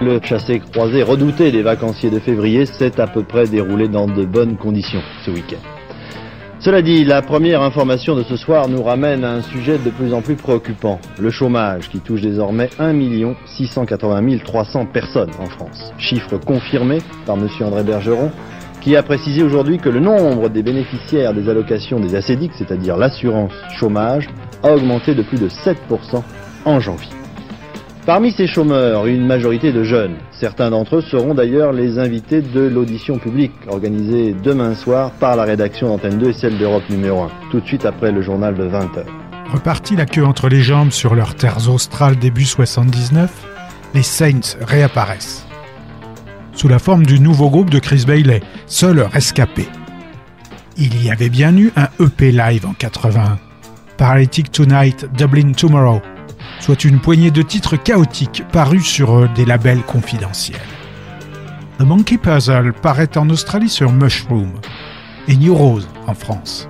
Le chassé-croisé redouté des vacanciers de février s'est à peu près déroulé dans de bonnes conditions ce week-end. Cela dit, la première information de ce soir nous ramène à un sujet de plus en plus préoccupant, le chômage qui touche désormais 1 680 300 personnes en France. Chiffre confirmé par M. André Bergeron, qui a précisé aujourd'hui que le nombre des bénéficiaires des allocations des ACDIC, c'est-à-dire l'assurance chômage, a augmenté de plus de 7% en janvier. Parmi ces chômeurs, une majorité de jeunes. Certains d'entre eux seront d'ailleurs les invités de l'audition publique organisée demain soir par la rédaction d'Antenne 2 et celle d'Europe numéro 1, tout de suite après le journal de 20h. Reparti la queue entre les jambes sur leurs terres australes début 79, les Saints réapparaissent. Sous la forme du nouveau groupe de Chris Bailey, seul rescapé. Il y avait bien eu un EP live en 81. Paralytic Tonight, Dublin Tomorrow, soit une poignée de titres chaotiques parus sur euh, des labels confidentiels. The Monkey Puzzle paraît en Australie sur Mushroom et New Rose en France.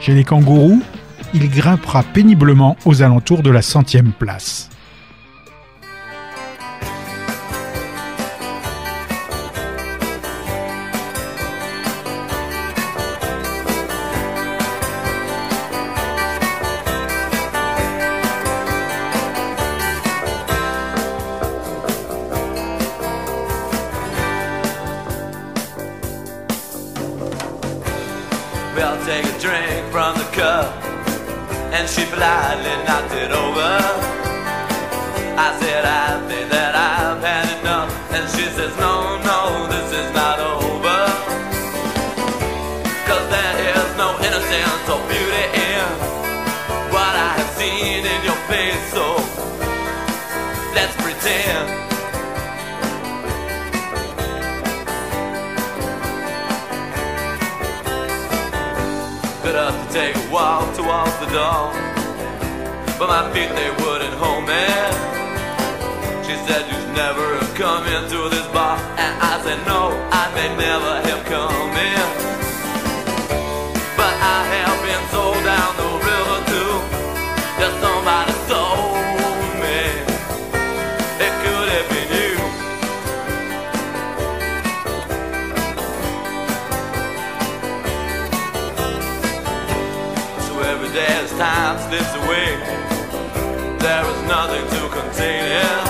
Chez les kangourous, il grimpera péniblement aux alentours de la centième place. slightly knocked it over. I said, I think that I've had enough. And she says, No, no, this is not over. Cause there is no innocence or beauty in what I have seen in your face. So let's pretend. Good enough to take a walk towards the dawn but my feet they wouldn't hold me. She said you'd never have come into this bar, and I said no, I may never have come in. But I have been sold down the river too. That somebody told me. It could have been you. So every day as time slips away there is nothing to contain him.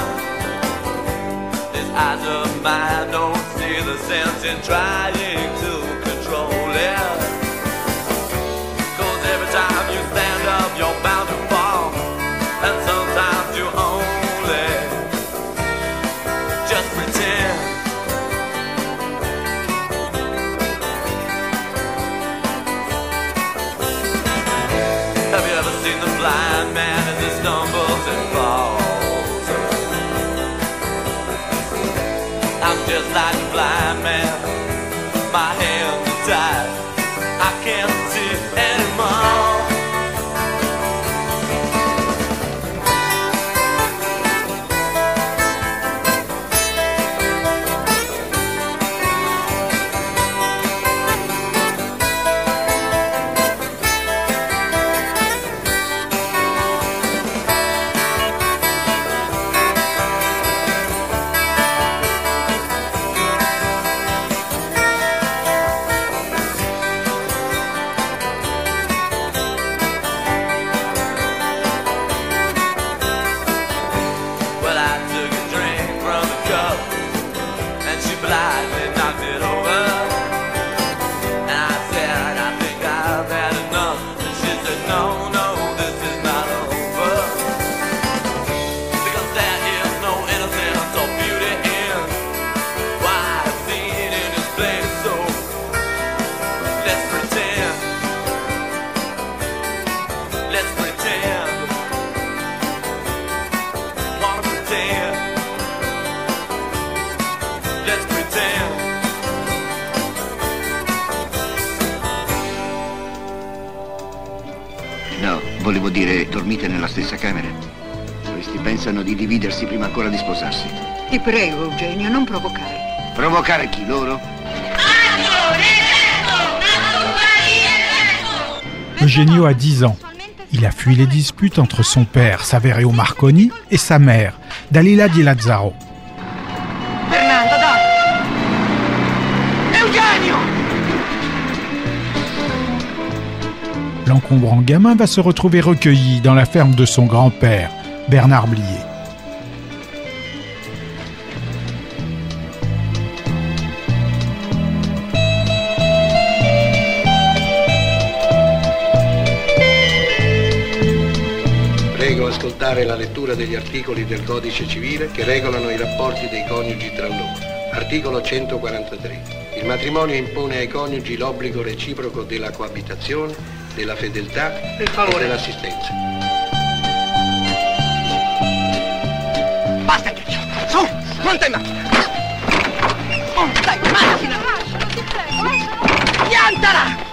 These eyes of mine don't see the sense in trying to control it. Cause every time you stand up, you're bound. Ti prego, Eugenio, non provocare. Provocare chi loro? Eugenio a 10 ans. Il a fui les disputes entre son père, Saverio Marconi, et sa mère, Dalila Di Lazzaro. Fernando, dai! Eugenio! L'encombrant gamin va se retrouver recueilli dans la ferme de son grand-père, Bernard Blier. Lettura degli articoli del Codice civile che regolano i rapporti dei coniugi tra loro. Articolo 143. Il matrimonio impone ai coniugi l'obbligo reciproco della coabitazione, della fedeltà e dell'assistenza. Basta, Eugenio! Su! Monta in macchina! Oh, dai, macchina! Piantala! Non dire nulla! È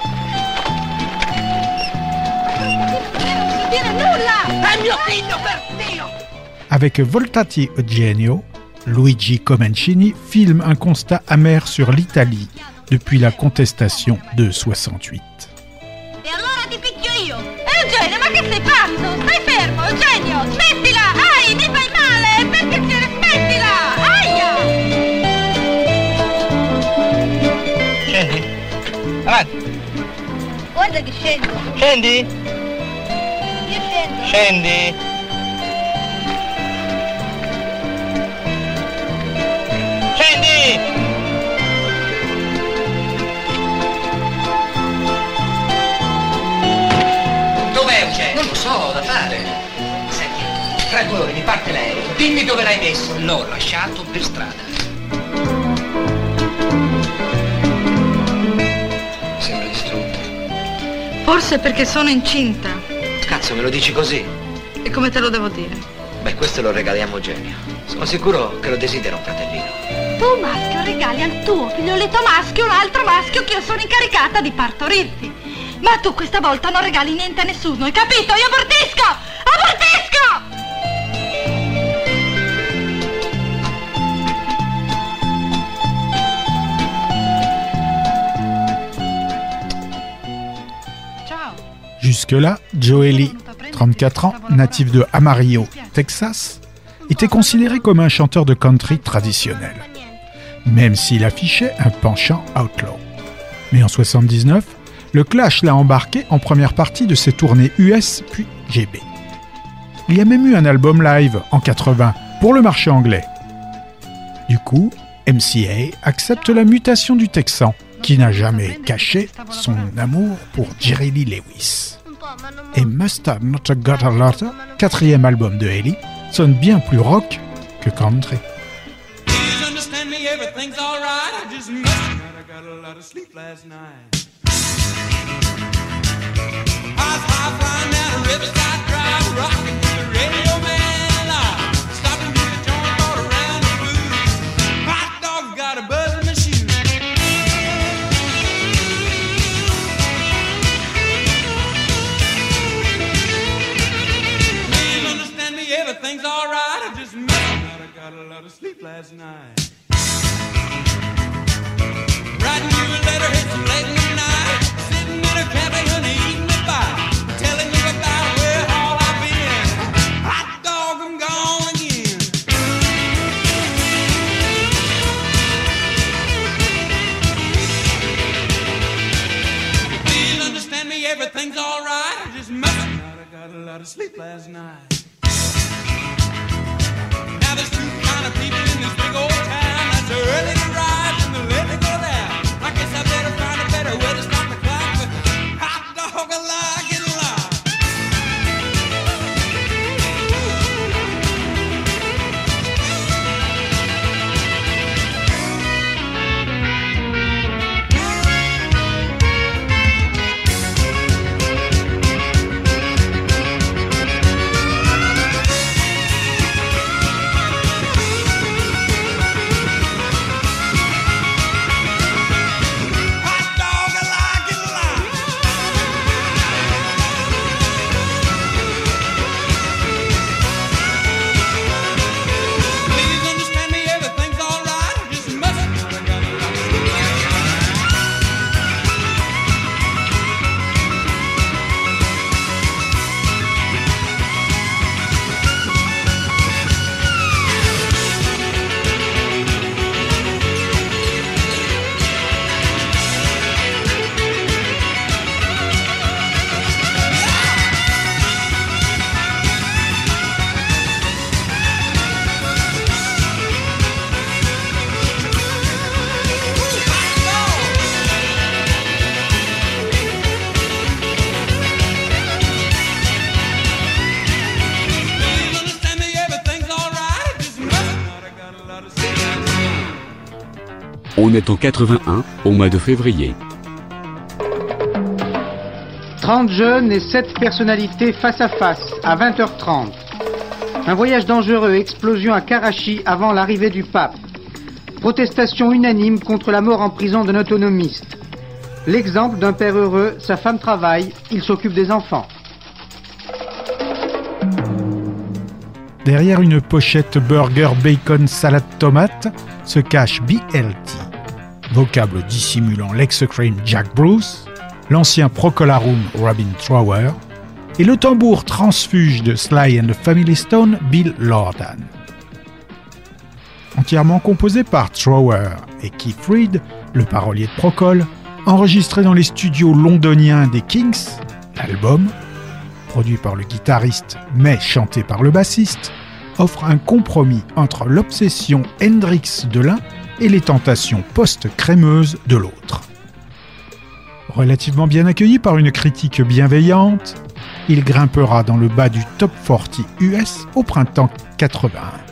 Avec Voltati Eugenio, Luigi Comencini filme un constat amer sur l'Italie depuis la contestation de 68. E allora ti picchio io! Eugenio, ma che sei pazzo? Stai fermo, Eugenio! Smettila! Ai, mi fai male! Per piacere, smettila! Aia! Scendi. Avanti. Guarda che scendo! Scendi. Io scendo! Scendi. Scendi! Dov'è Eugenio? Non lo so, da fare. Senti, tra due ore mi parte l'aereo. Dimmi dove l'hai messo. L'ho lasciato per strada. Sembra distrutta. Forse perché sono incinta. Cazzo, me lo dici così? E come te lo devo dire? Beh, questo lo regaliamo a Eugenio. Sono sicuro che lo desidera un fratellino. Tu maschio regali al tuo figlioletto maschio un altro maschio che io sono incaricata di partorirti. Ma tu questa volta non regali niente a nessuno, hai capito? Io abortisco! Abortisco! Jusque-là, Joely, 34 ans, natif de Amarillo, Texas, était considéré comme un chanteur de country traditionnel, même s'il affichait un penchant outlaw. Mais en 79, le Clash l'a embarqué en première partie de ses tournées US puis GB. Il y a même eu un album live en 80 pour le marché anglais. Du coup, MCA accepte la mutation du Texan, qui n'a jamais caché son amour pour Jerry Lee Lewis. Et Must Have Not Got a Lot, quatrième album de Haley, sonne bien plus rock que country. 1781, au mois de février. 30 jeunes et 7 personnalités face à face, à 20h30. Un voyage dangereux, explosion à Karachi avant l'arrivée du pape. Protestation unanime contre la mort en prison d'un autonomiste. L'exemple d'un père heureux, sa femme travaille, il s'occupe des enfants. Derrière une pochette burger bacon salade tomate se cache BLT vocable dissimulant l'ex-crime Jack Bruce, l'ancien Procolarum Robin Trower et le tambour transfuge de Sly and the Family Stone Bill Lordan. Entièrement composé par Trower et Keith Reed, le parolier de Procol, enregistré dans les studios londoniens des Kings, l'album, produit par le guitariste mais chanté par le bassiste, offre un compromis entre l'obsession Hendrix de l'un et les tentations post-crémeuses de l'autre. Relativement bien accueilli par une critique bienveillante, il grimpera dans le bas du top 40 US au printemps 81.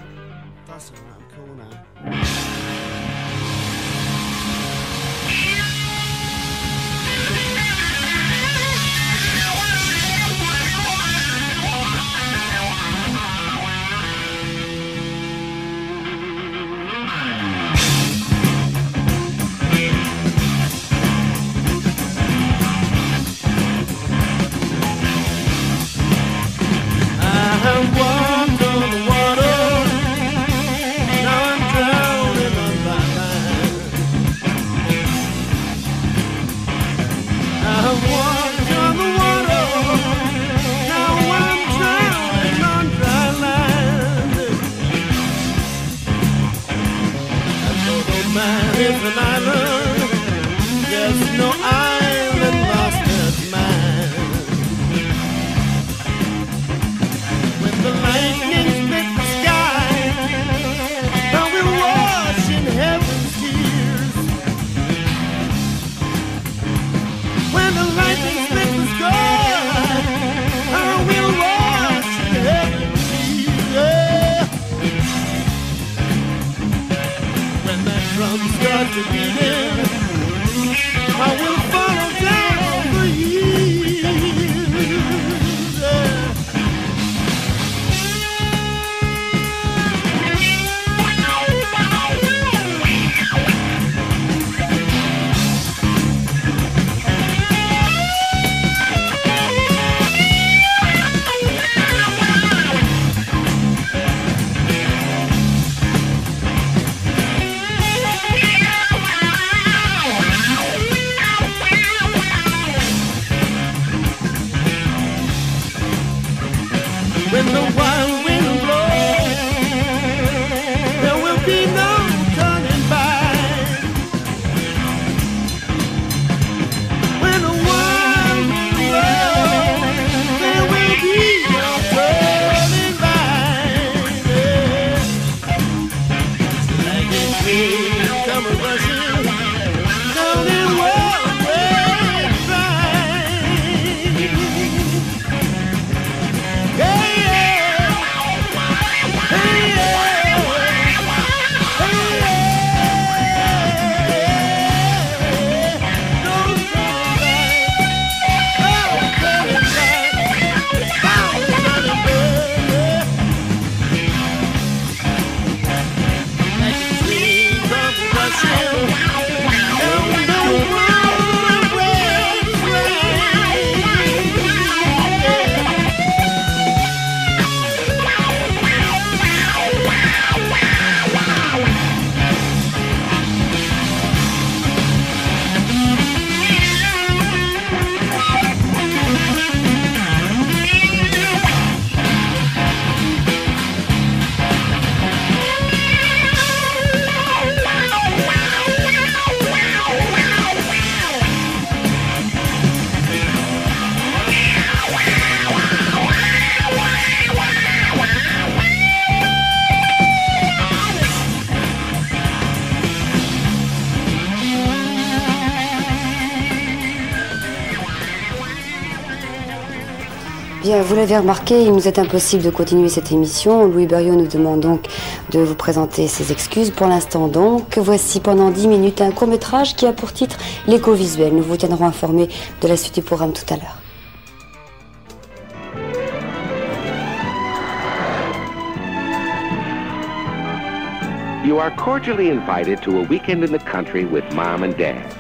Bien, vous l'avez remarqué, il nous est impossible de continuer cette émission. Louis Berriot nous demande donc de vous présenter ses excuses. Pour l'instant donc, voici pendant 10 minutes un court-métrage qui a pour titre L'écho visuel. Nous vous tiendrons informés de la suite du programme tout à l'heure.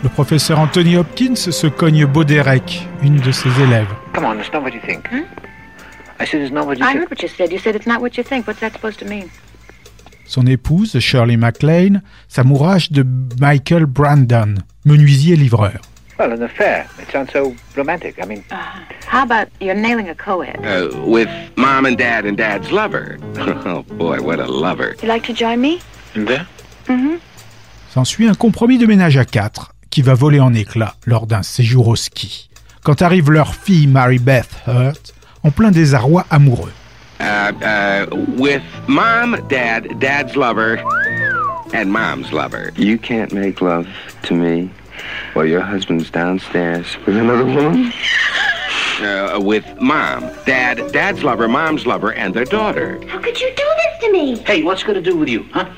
Le professeur Anthony Hopkins se cogne Baudérec, une de ses élèves. Come on, what you think. I said it's not what you I think. heard what you said. You said it's not what you think. What's that supposed to mean? Son épouse, Shirley MacLaine, s'amourache de Michael Brandon, menuisier livreur. Well, an affair. It sounds so romantic. I mean, How about you're nailing a co-ed? Uh, with mom and dad and dad's lover. Oh boy, what a lover. You like to join me? there? Mm-hmm. S'ensuit un compromis de ménage à quatre qui va voler en éclats lors d'un séjour au ski. Quand arrive leur fille Mary Beth Hurt, en plein désarroi amoureux. Uh, uh, with mom, dad, dad's lover, and mom's lover. You can't make love to me while your husband's downstairs with another woman? Uh, with mom, dad, dad's lover, mom's lover, and their daughter. How could you do this to me? Hey, what's going to do with you, huh?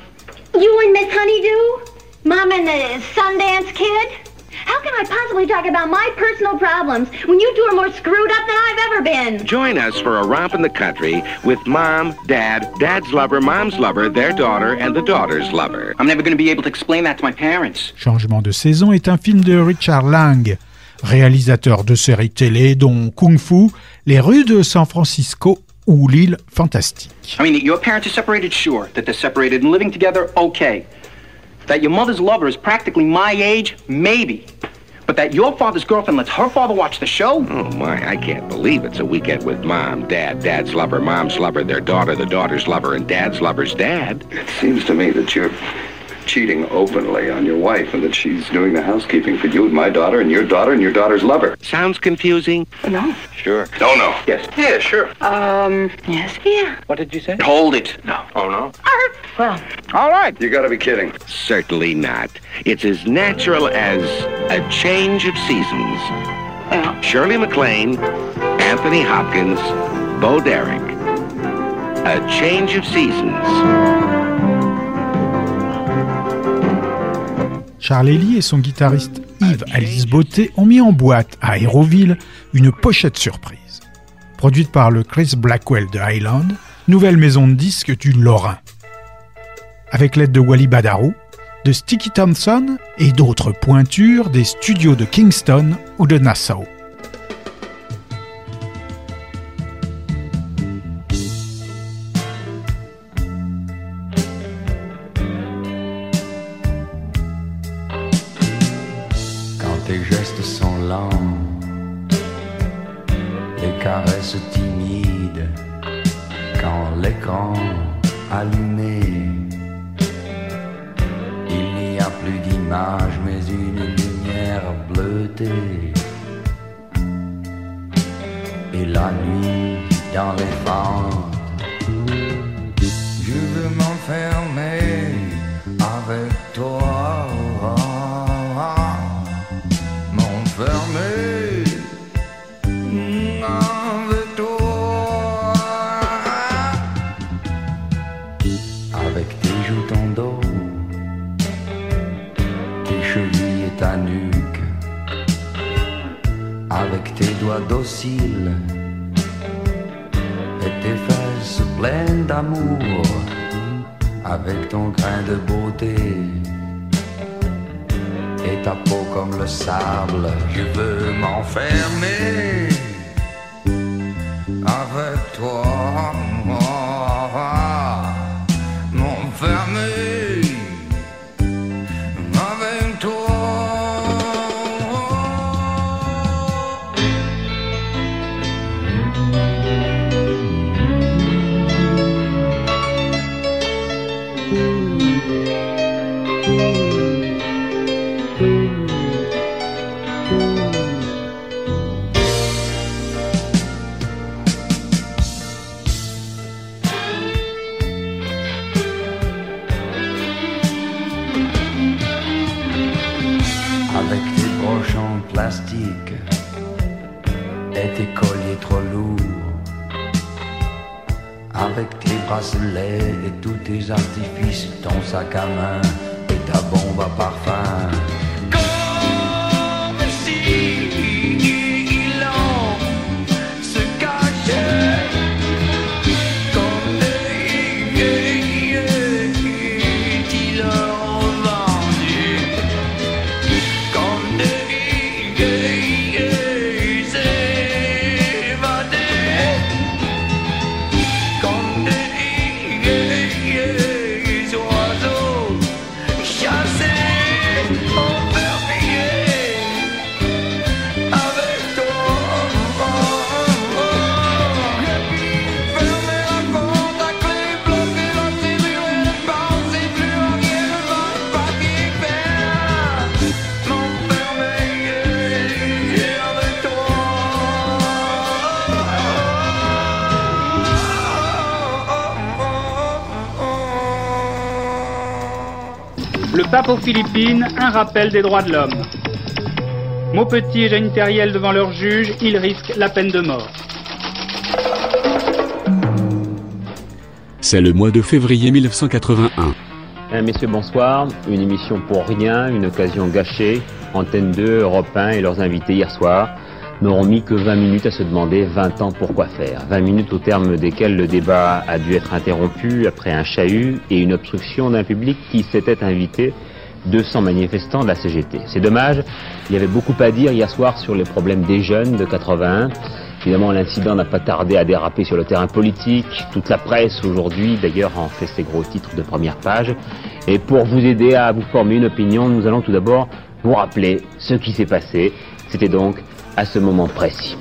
You and Miss Honeydew? Mom and the Sundance Kid? How can I possibly talk about my personal problems when you two are more screwed up than I've ever been? Join us for a romp in the country with mom, dad, dad's lover, mom's lover, their daughter, and the daughter's lover. I'm never going to be able to explain that to my parents. Changement de saison est un film de Richard Lang, réalisateur de séries télé dont Kung Fu, Les rues de San Francisco ou L'île fantastique. I mean, your parents are separated, sure. That they're separated and living together, okay. That your mother's lover is practically my age, maybe. But that your father's girlfriend lets her father watch the show? Oh my, I can't believe it's a weekend with mom, dad, dad's lover, mom's lover, their daughter, the daughter's lover, and dad's lover's dad. It seems to me that you're cheating openly on your wife and that she's doing the housekeeping for you and my daughter and your daughter and your daughter's lover. Sounds confusing? No. Sure. No, no. Yes. Yeah, sure. Um, yes. Yeah. What did you say? Hold it. No. Oh, no? Well, All right. You gotta be kidding. Certainly not. It's as natural as a change of seasons. well, Shirley MacLaine, Anthony Hopkins, Bo Derek. A change of seasons. Charles Ely et son guitariste Yves Alice Beauté ont mis en boîte à Aéroville une pochette surprise. Produite par le Chris Blackwell de Highland, nouvelle maison de disques du Lorrain. Avec l'aide de Wally Badarou, de Sticky Thompson et d'autres pointures des studios de Kingston ou de Nassau. Tes gestes sont lents, les caresses timides, quand l'écran allumé, il n'y a plus d'image mais une lumière bleutée. Et la nuit dans les fentes, Dociles et tes fesses pleines d'amour. Avec ton grain de beauté et ta peau comme le sable. Je veux m'enfermer avec toi. M'enfermer et tes colliers trop lourds. Avec tes bracelets et tous tes artifices, ton sac à main et ta bombe à parfum. Pape aux Philippines, un rappel des droits de l'homme. Maupetit et Jeanne Terriel devant leur juge, ils risquent la peine de mort. C'est le mois de février 1981. Mesdames, Messieurs, bonsoir. Une émission pour rien, une occasion gâchée. Antenne 2, Europe 1 et leurs invités hier soir n'auront mis que 20 minutes à se demander 20 ans pourquoi faire. 20 minutes au terme desquelles le débat a dû être interrompu après un chahut et une obstruction d'un public qui s'était invité 200 manifestants de la CGT. C'est dommage, il y avait beaucoup à dire hier soir sur les problèmes des jeunes de 81. Évidemment, l'incident n'a pas tardé à déraper sur le terrain politique. Toute la presse aujourd'hui, d'ailleurs, en fait ses gros titres de première page. Et pour vous aider à vous former une opinion, nous allons tout d'abord vous rappeler ce qui s'est passé. C'était donc à ce moment précis.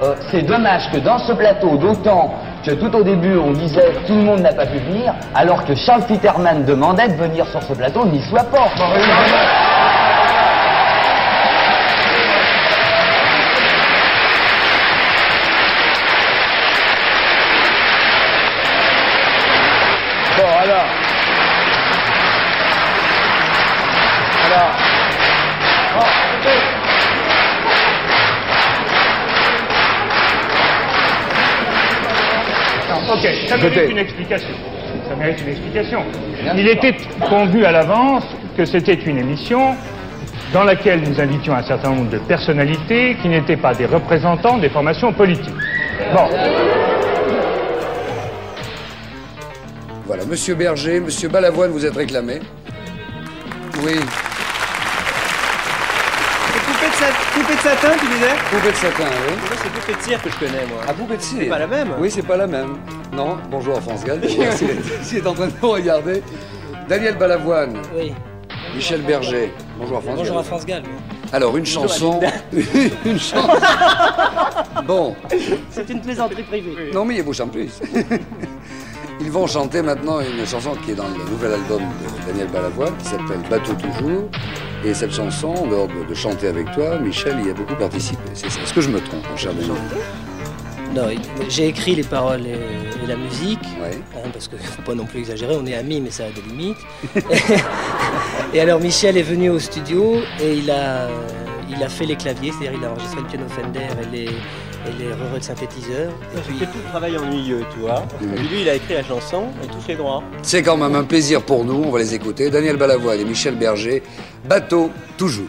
Euh, c'est dommage que dans ce plateau, d'autant que tout au début on disait tout le monde n'a pas pu venir, alors que Charles Peterman demandait de venir sur ce plateau, n'y soit pas. Ok, ça mérite une explication. Ça mérite une explication. Il était convenu à l'avance que c'était une émission dans laquelle nous invitions un certain nombre de personnalités qui n'étaient pas des représentants des formations politiques. Bon. Voilà, Monsieur Berger, Monsieur Balavoine, vous êtes réclamé. Oui. Poupée de, sa- poupée de satin, tu disais Poupée de satin, oui. Moi, c'est poupée de cire que je connais, moi. Ah, poupée de cire. C'est pas la même Oui, c'est pas la même. Non, bonjour à France Gall. S'il est, en train de nous regarder. Daniel Balavoine. Oui. Michel Berger. Bonjour à France Bonjour Gall. à France Gall. Alors, une Bonjour, chanson. Une chanson. Bon. C'est une plaisanterie privée. Non, mais il bouge en plus. Ils vont chanter maintenant une chanson qui est dans le nouvel album de Daniel Balavoine, qui s'appelle Bateau toujours. Et cette chanson, en dehors de, de chanter avec toi, Michel y a beaucoup participé. C'est ça. Est-ce que je me trompe, mon cher Daniel Non, j'ai écrit les paroles et, et la musique, hein, parce que faut pas non plus exagérer, on est amis, mais ça a des limites. et alors Michel est venu au studio et il a, il a fait les claviers, c'est-à-dire il a enregistré le piano Fender et les, et les re de synthétiseurs. Et puis... fait tout le travail ennuyeux, tu vois. Et lui, il a écrit la chanson et tous les droits. C'est quand même un plaisir pour nous, on va les écouter. Daniel Balavoine et Michel Berger, Bateau toujours.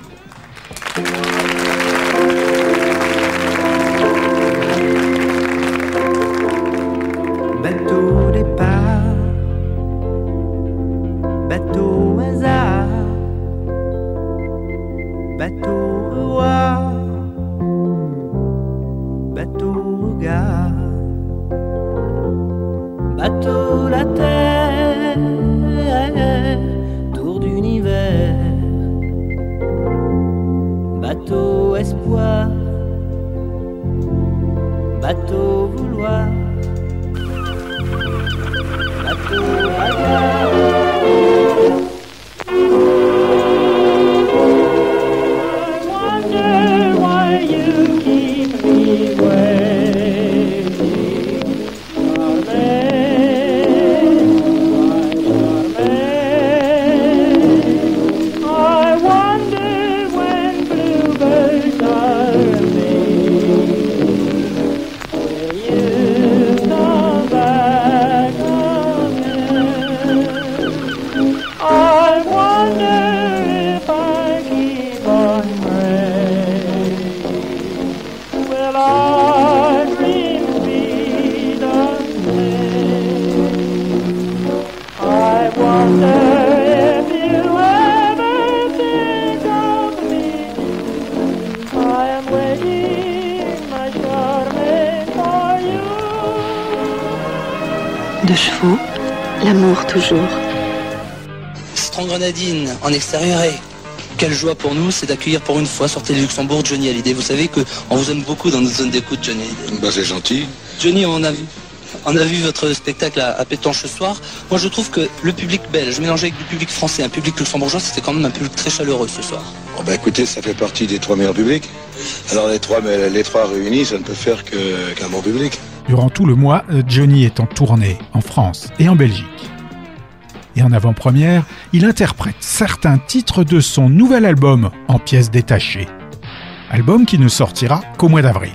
Toujours. Strong Grenadine en extérieur et quelle joie pour nous, c'est d'accueillir pour une fois sur Télé Luxembourg Johnny Hallyday. Vous savez que on vous aime beaucoup dans notre zone d'écoute, Johnny Hallyday. Bah, c'est gentil. Johnny, on a vu. On a vu votre spectacle à, à Pétanche ce soir. Moi, je trouve que le public belge, mélangé avec du public français, un public luxembourgeois, c'était quand même un public très chaleureux ce soir. Oh, bah, écoutez, ça fait partie des trois meilleurs publics. Alors, les trois, mais les trois réunis, ça ne peut faire que- qu'un bon public. Durant tout le mois, Johnny est en tournée en France et en Belgique. Et en avant-première, il interprète certains titres de son nouvel album en pièces détachées. Album qui ne sortira qu'au mois d'avril.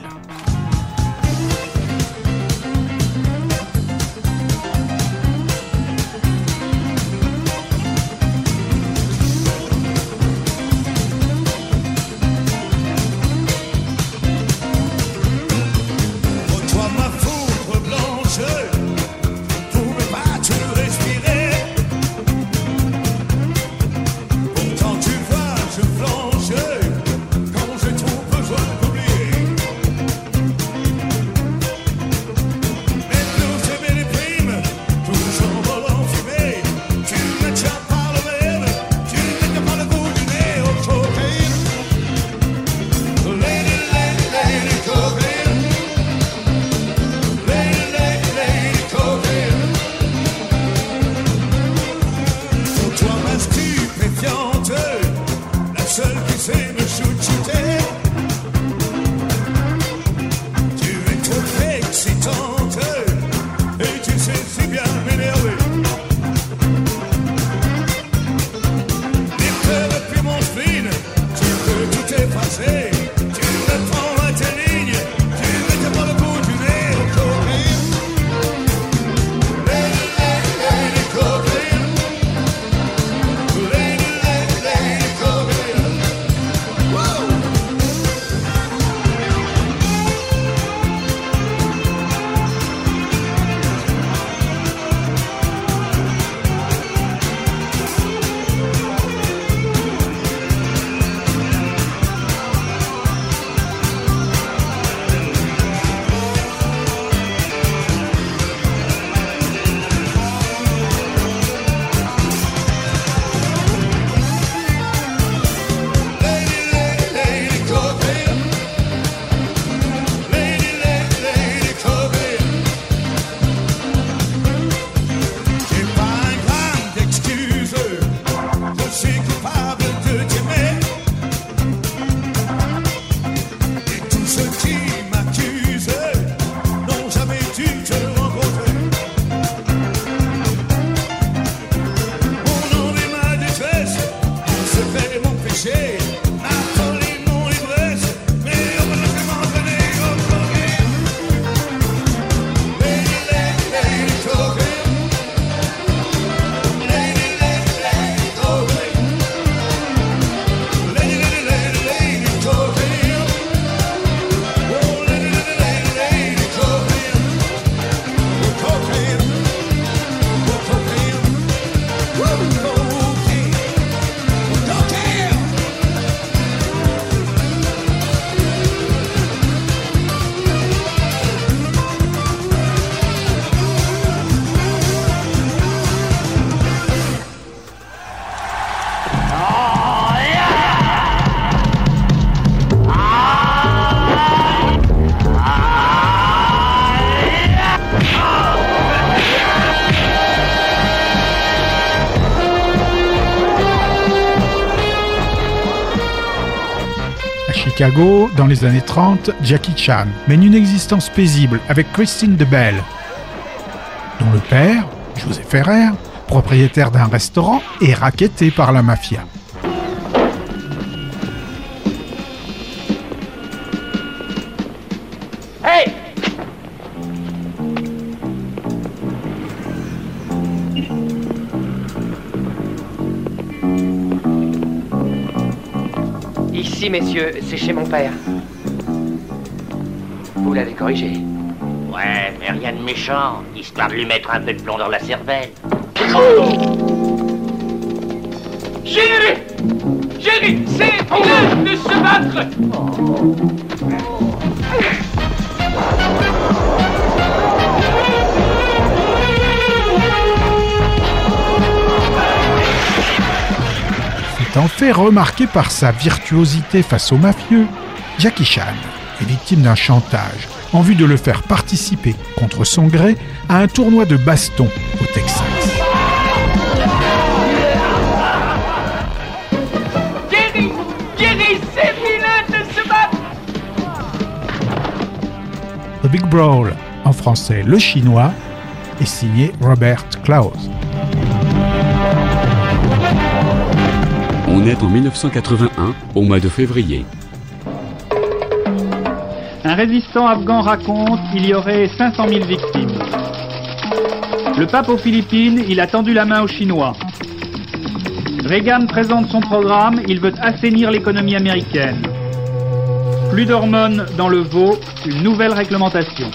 Chicago, dans les années 30, Jackie Chan mène une existence paisible avec Christine DeBelle, dont le père, José Ferrer, propriétaire d'un restaurant, est racketté par la mafia. Ici, messieurs, c'est chez mon père. Vous l'avez corrigé. Ouais, mais rien de méchant, histoire de lui mettre un peu de plomb dans la cervelle. Chérie Jerry, c'est de se battre Étant fait remarquer par sa virtuosité face aux mafieux, Jackie Chan est victime d'un chantage en vue de le faire participer, contre son gré, à un tournoi de baston au Texas. De The Big Brawl, en français Le Chinois, est signé Robert Klaus. Est en 1981, au mois de février. Un résistant afghan raconte qu'il y aurait 500 000 victimes. Le pape aux Philippines, il a tendu la main aux Chinois. Reagan présente son programme, il veut assainir l'économie américaine. Plus d'hormones dans le veau, une nouvelle réglementation.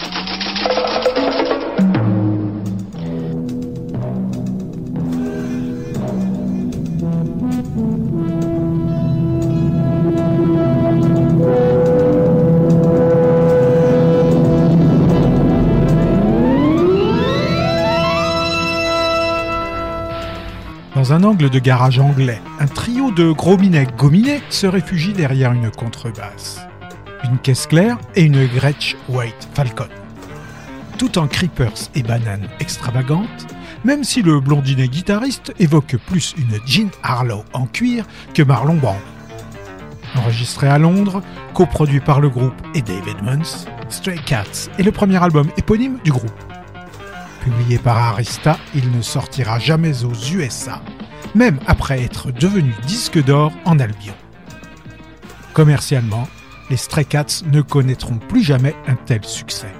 Un angle de garage anglais, un trio de gros minets gominés se réfugie derrière une contrebasse. Une caisse claire et une Gretsch White Falcon. Tout en creepers et bananes extravagantes, même si le blondinet guitariste évoque plus une Jean Harlow en cuir que Marlon Brando. Enregistré à Londres, coproduit par le groupe et Dave Edmonds, Stray Cats est le premier album éponyme du groupe. Publié par Arista, il ne sortira jamais aux USA, même après être devenu disque d'or en Albion. Commercialement, les Stray Cats ne connaîtront plus jamais un tel succès.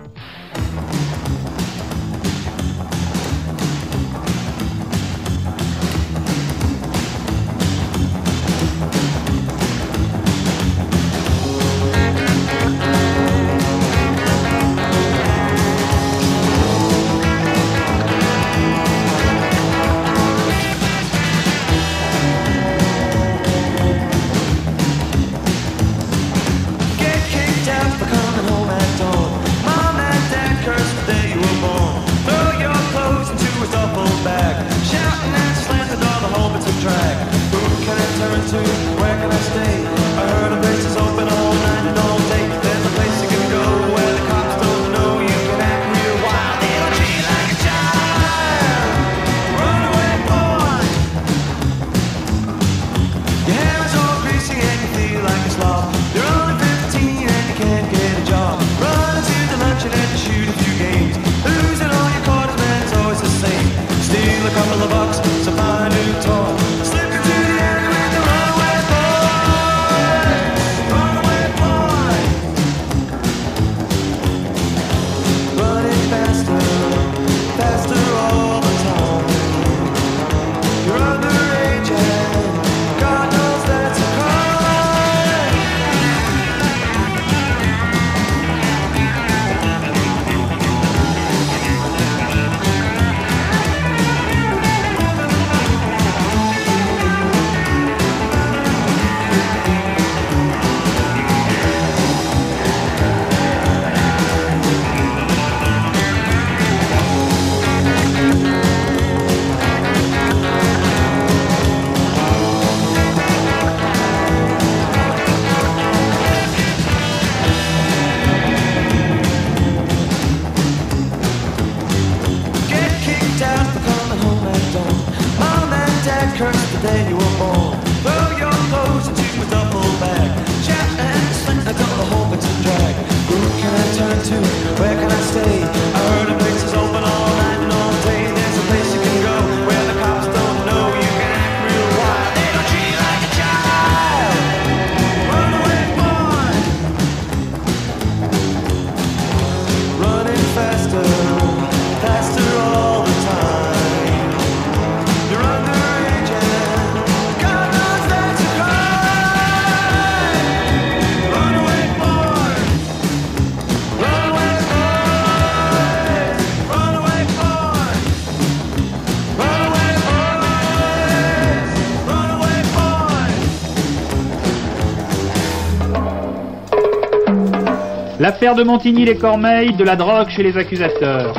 L'affaire de Montigny-les-Cormeilles, de la drogue chez les accusateurs.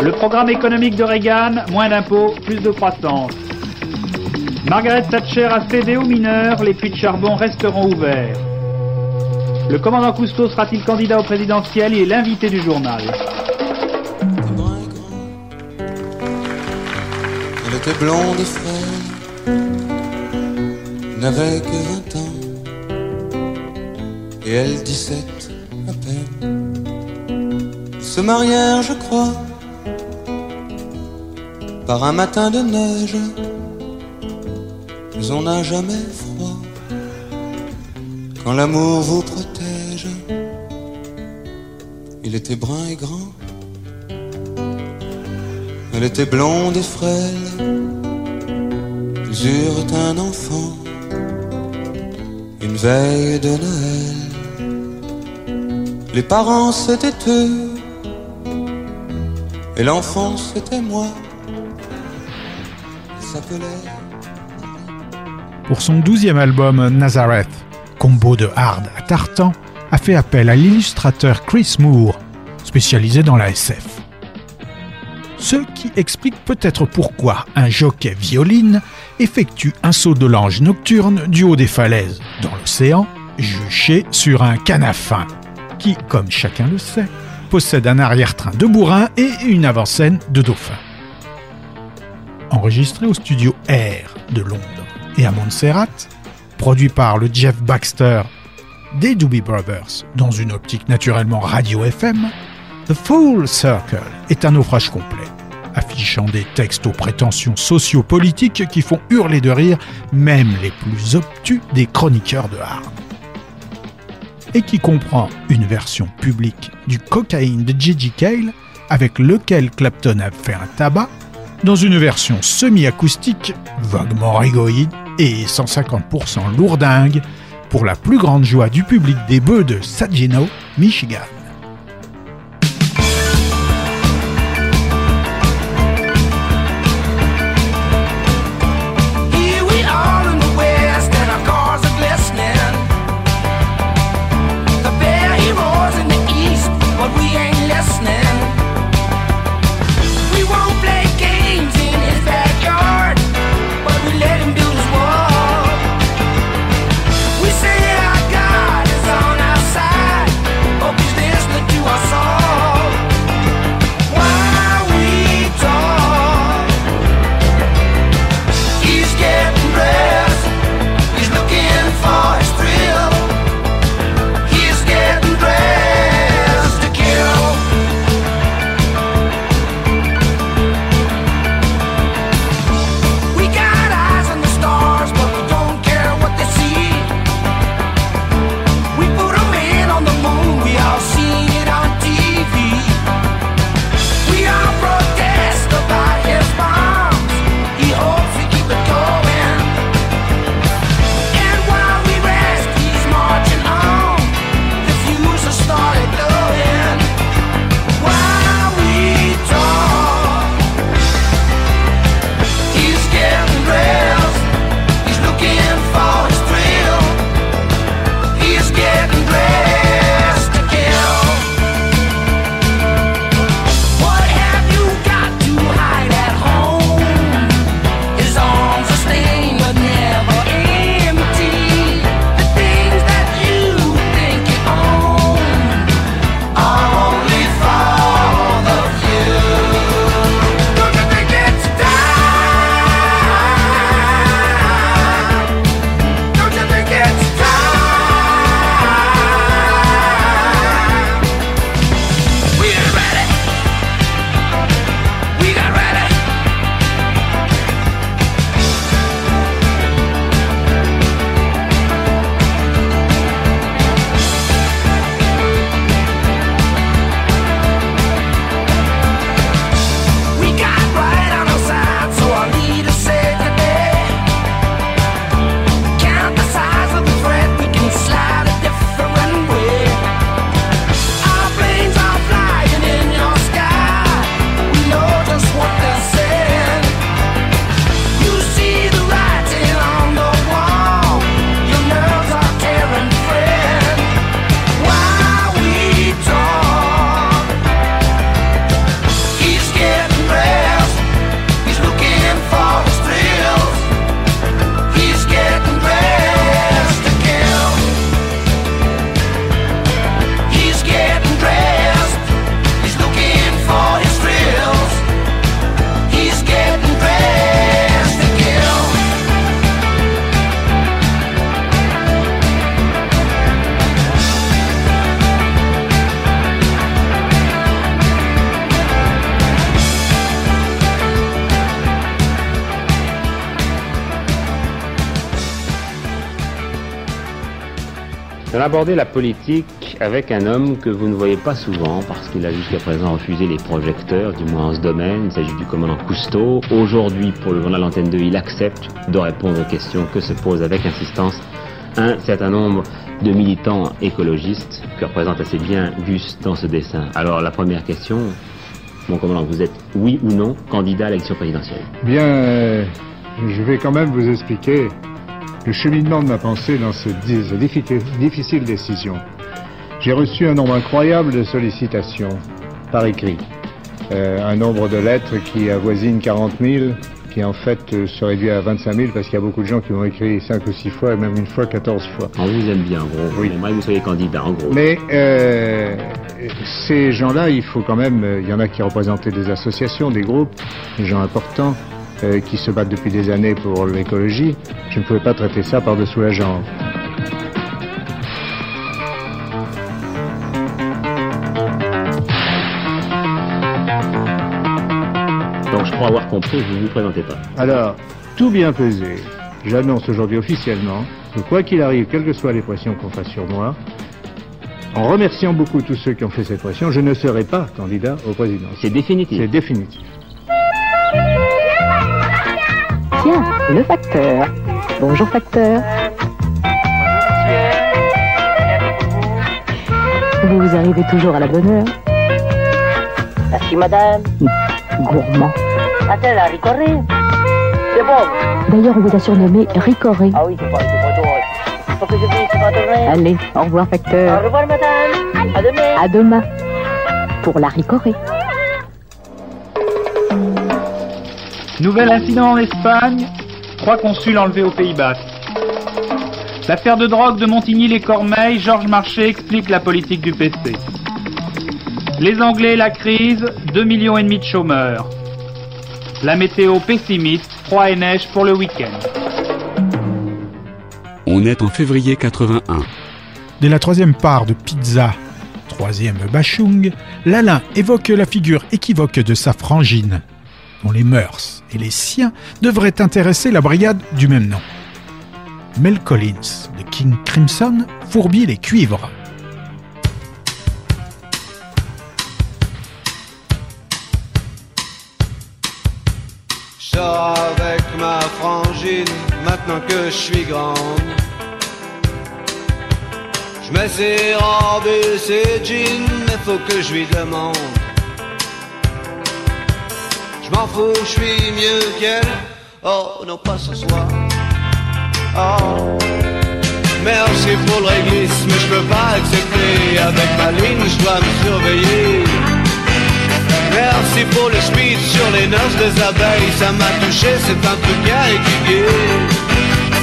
Le programme économique de Reagan, moins d'impôts, plus de croissance. Margaret Thatcher a cédé aux mineurs, les puits de charbon resteront ouverts. Le commandant Cousteau sera-t-il candidat au présidentiel? Il est l'invité du journal. Elle était blonde et n'avait que 20 ans, et elle 17 à peine. Ils se je crois, par un matin de neige, mais on n'a jamais froid quand l'amour vous protège. Il était brun et grand. Elle était blonde et frêle, ils eurent un enfant, une veille de Noël. Les parents c'était eux, et l'enfant c'était moi. S'appelait Pour son douzième album Nazareth, combo de hard à tartan, a fait appel à l'illustrateur Chris Moore, spécialisé dans la SF. Ce qui explique peut-être pourquoi un jockey violine effectue un saut de l'ange nocturne du haut des falaises, dans l'océan, juché sur un canafin, qui, comme chacun le sait, possède un arrière-train de bourrin et une avant-scène de dauphin. Enregistré au studio Air de Londres et à Montserrat, produit par le Jeff Baxter des Doobie Brothers dans une optique naturellement radio FM, The Full Circle est un naufrage complet, affichant des textes aux prétentions sociopolitiques qui font hurler de rire même les plus obtus des chroniqueurs de hard. Et qui comprend une version publique du cocaïne de Gigi Cale avec lequel Clapton a fait un tabac, dans une version semi-acoustique, vaguement rigoïde et 150% lourdingue, pour la plus grande joie du public des bœufs de Saginaw, Michigan. Abordé la politique avec un homme que vous ne voyez pas souvent parce qu'il a jusqu'à présent refusé les projecteurs, du moins en ce domaine. Il s'agit du commandant Cousteau. Aujourd'hui, pour le journal Antenne 2, il accepte de répondre aux questions que se posent avec insistance un certain nombre de militants écologistes que représente assez bien Gus dans ce dessin. Alors la première question, mon commandant, vous êtes oui ou non candidat à l'élection présidentielle? Bien, euh, je vais quand même vous expliquer le cheminement de ma pensée dans cette di- cette diffi- difficile décision. J'ai reçu un nombre incroyable de sollicitations par écrit. Euh, un nombre de lettres qui avoisine 40 000, qui en fait euh, se réduit à 25 000 parce qu'il y a beaucoup de gens qui m'ont écrit 5 ou 6 fois, et même une fois 14 fois. On vous aime bien, en gros. Oui. Que vous soyez candidat, en gros. Mais euh, ces gens-là, il faut quand même, il y en a qui représentaient des associations, des groupes, des gens importants euh, qui se battent depuis des années pour l'écologie. Je ne pouvais pas traiter ça par-dessous la jambe. Donc je crois avoir compris, vous ne vous présentez pas. Alors, tout bien pesé, j'annonce aujourd'hui officiellement que quoi qu'il arrive, quelles que soient les pressions qu'on fasse sur moi, en remerciant beaucoup tous ceux qui ont fait cette pression, je ne serai pas candidat au président. C'est définitif. C'est définitif. Tiens, le facteur. Bonjour facteur. Vous arrivez toujours à la bonne heure. Merci, madame. Gourmand. Attends, la ricorée. C'est bon. D'ailleurs, on vous a surnommé Ricoré. Ah oui, c'est pas, c'est pas drôle. Faut que je puisse pas tourner. Allez, au revoir Au facteur. revoir, madame. À demain. À demain. Pour la Ricoré. Nouvel incident en Espagne, trois consuls enlevés au Pays Basque. L'affaire de drogue de Montigny-les-Cormeilles, Georges Marchais explique la politique du PC. Les Anglais, la crise, 2 millions et demi de chômeurs. La météo pessimiste, froid et neige pour le week-end. On est en février 81. Dès la troisième part de Pizza, troisième Bachung, Lalin évoque la figure équivoque de sa frangine, dont les mœurs et les siens devraient intéresser la brigade du même nom. Mel Collins de King Crimson fourbit les cuivres. Je sors avec ma frangine maintenant que je suis grande. Je mets ses robes et ses jeans, mais faut que je lui demande. Je m'en fous, je suis mieux qu'elle. Oh, non, pas ce soir. Oh. Merci pour le réglisse, mais je peux pas accepter. Avec ma ligne, je dois me surveiller. Merci pour le speed sur les noces des abeilles, ça m'a touché, c'est un truc à étudier.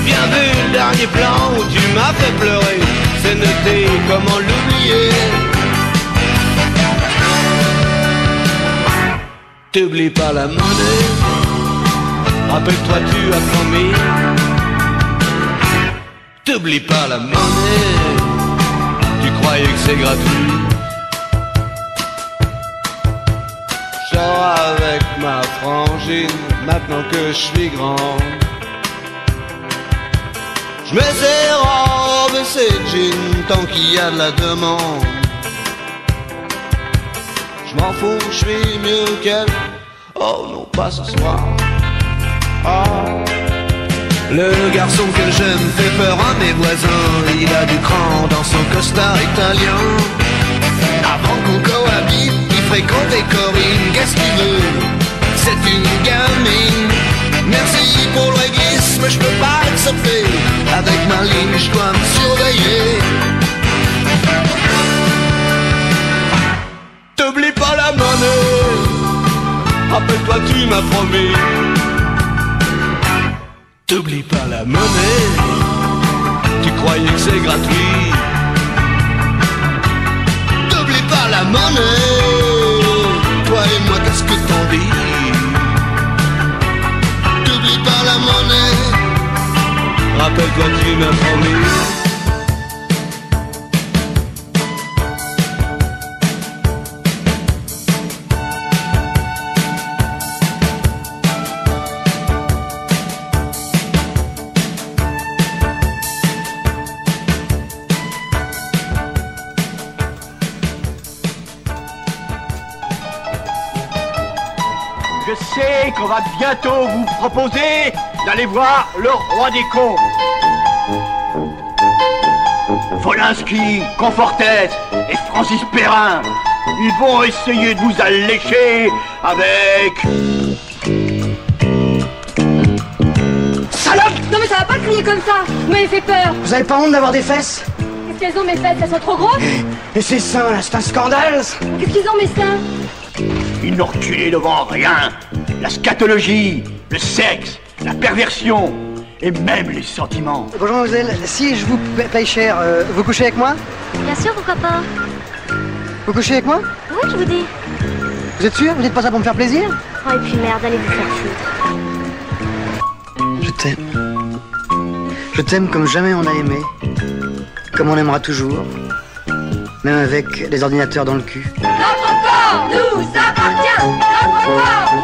Bien vu le dernier plan où tu m'as fait pleurer, c'est noté, comment l'oublier? T'oublies pas la monnaie, rappelle-toi tu as promis. T'oublies pas la monnaie, tu croyais que c'est gratuit. Sors avec ma frangine maintenant que je suis grand. Je mets ses robes ses jeans tant qu'il y a de la demande. M'en fous, je suis mieux qu'elle. Oh non, pas ce soir. Oh. Le garçon que j'aime fait peur à mes voisins. Il a du cran dans son costard italien. Avant qu'on cohabite, il fréquente les Corinne. Qu'est-ce qu'il veut? C'est une gamine. Merci pour le réglisse, mais je peux pas accepter. Avec ma ligne, je dois me surveiller. Monnaie. Rappelle-toi, tu m'as promis. T'oublies pas la monnaie. Tu croyais que c'est gratuit. T'oublies pas la monnaie. Toi et moi, qu'est-ce que t'en dis? T'oublies pas la monnaie. Rappelle-toi, tu m'as promis. Qu'on va bientôt vous proposer d'aller voir le roi des cons. Volinsky, Confortet et Francis Perrin, ils vont essayer de vous allécher avec... Salope! Non mais ça va pas crier comme ça! Vous m'avez fait peur! Vous avez pas honte d'avoir des fesses? Qu'est-ce qu'elles ont mes fesses? Elles sont trop grosses! Et ces seins là, c'est un scandale. Qu'est-ce qu'ils ont mes seins? Ils n'ont reculé devant rien. La scatologie, le sexe, la perversion et même les sentiments. Bonjour mademoiselle, si je vous pa- paye cher, euh, vous couchez avec moi? Bien sûr, pourquoi pas Vous couchez avec moi? Oui, je vous dis. Vous êtes sûr? Vous dites pas ça pour me faire plaisir? Oh, et puis merde, allez vous faire foutre. Je t'aime. Je t'aime comme jamais on a aimé. Comme on aimera toujours. Même avec les ordinateurs dans le cul. Notre corps nous appartient Notre corps nous appartient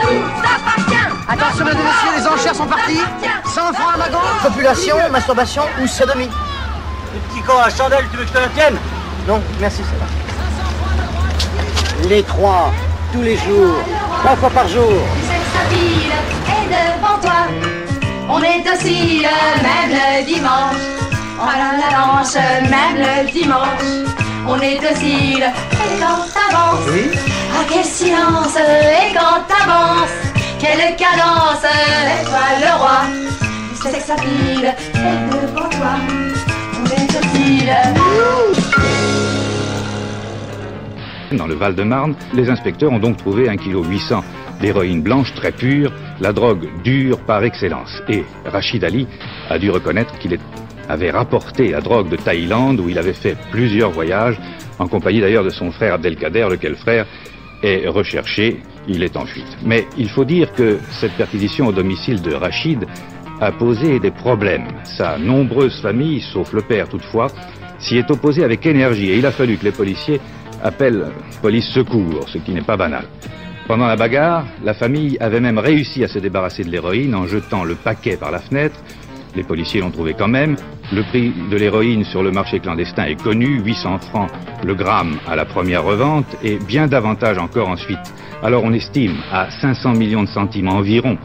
Attention mesdames et messieurs, les enchères sont parties. 100 francs à ma gauche. Population, masturbation ou sodomie Le petit con à chandelle, tu veux que je te la tienne Non, merci, ça va. Les trois, tous les jours, trois fois par jour. Cette ville est devant toi On est docile, même le dimanche On va la danse, même le dimanche On est docile, et quand t'avances Oui Ah quel silence, et quand t'avances Quelle cadence, le roi. C'est sa est devant toi On est Dans le Val-de-Marne, les inspecteurs ont donc trouvé 1,8 kg d'héroïne blanche très pure, la drogue dure par excellence. Et Rachid Ali a dû reconnaître qu'il avait rapporté la drogue de Thaïlande où il avait fait plusieurs voyages, en compagnie d'ailleurs de son frère Abdelkader, lequel frère est recherché, il est en fuite. Mais il faut dire que cette perquisition au domicile de Rachid a posé des problèmes. Sa nombreuse famille, sauf le père toutefois, s'y est opposée avec énergie et il a fallu que les policiers appellent police secours, ce qui n'est pas banal. Pendant la bagarre, la famille avait même réussi à se débarrasser de l'héroïne en jetant le paquet par la fenêtre. Les policiers l'ont trouvé quand même. Le prix de l'héroïne sur le marché clandestin est connu, 800 francs le gramme à la première revente et bien davantage encore ensuite. Alors on estime à 500 millions de centimes environ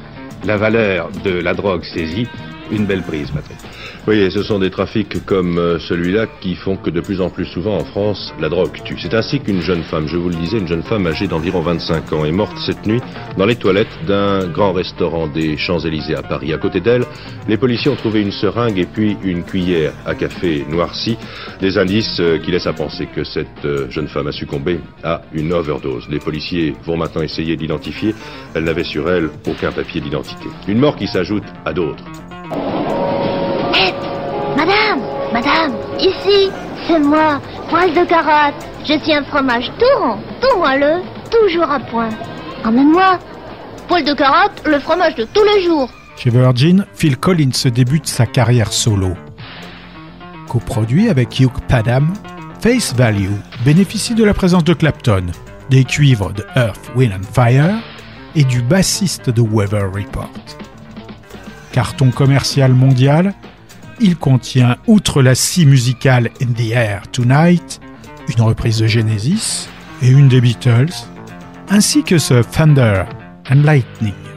la valeur de la drogue saisie. Une belle prise, Patrick. Oui, et ce sont des trafics comme euh, celui-là qui font que de plus en plus souvent en France, la drogue tue. C'est ainsi qu'une jeune femme, je vous le disais, une jeune femme âgée d'environ 25 ans est morte cette nuit dans les toilettes d'un grand restaurant des Champs-Élysées à Paris. À côté d'elle, les policiers ont trouvé une seringue et puis une cuillère à café noircie, des indices euh, qui laissent à penser que cette euh, jeune femme a succombé à une overdose. Les policiers vont maintenant essayer d'identifier. Elle n'avait sur elle aucun papier d'identité. Une mort qui s'ajoute à d'autres. Ici, c'est moi, poil de carotte. Je suis un fromage tout rond, tout moelleux, toujours à point. Emmène-moi. Poil de carotte, le fromage de tous les jours. Chez Virgin, Phil Collins débute sa carrière solo. Coproduit avec Hugh Padgham, Face Value bénéficie de la présence de Clapton, des cuivres de Earth, Wind and Fire et du bassiste de Weather Report. Carton commercial mondial, il contient, outre la scie musicale In the Air Tonight, une reprise de Genesis et une des Beatles, ainsi que ce Thunder and Lightning.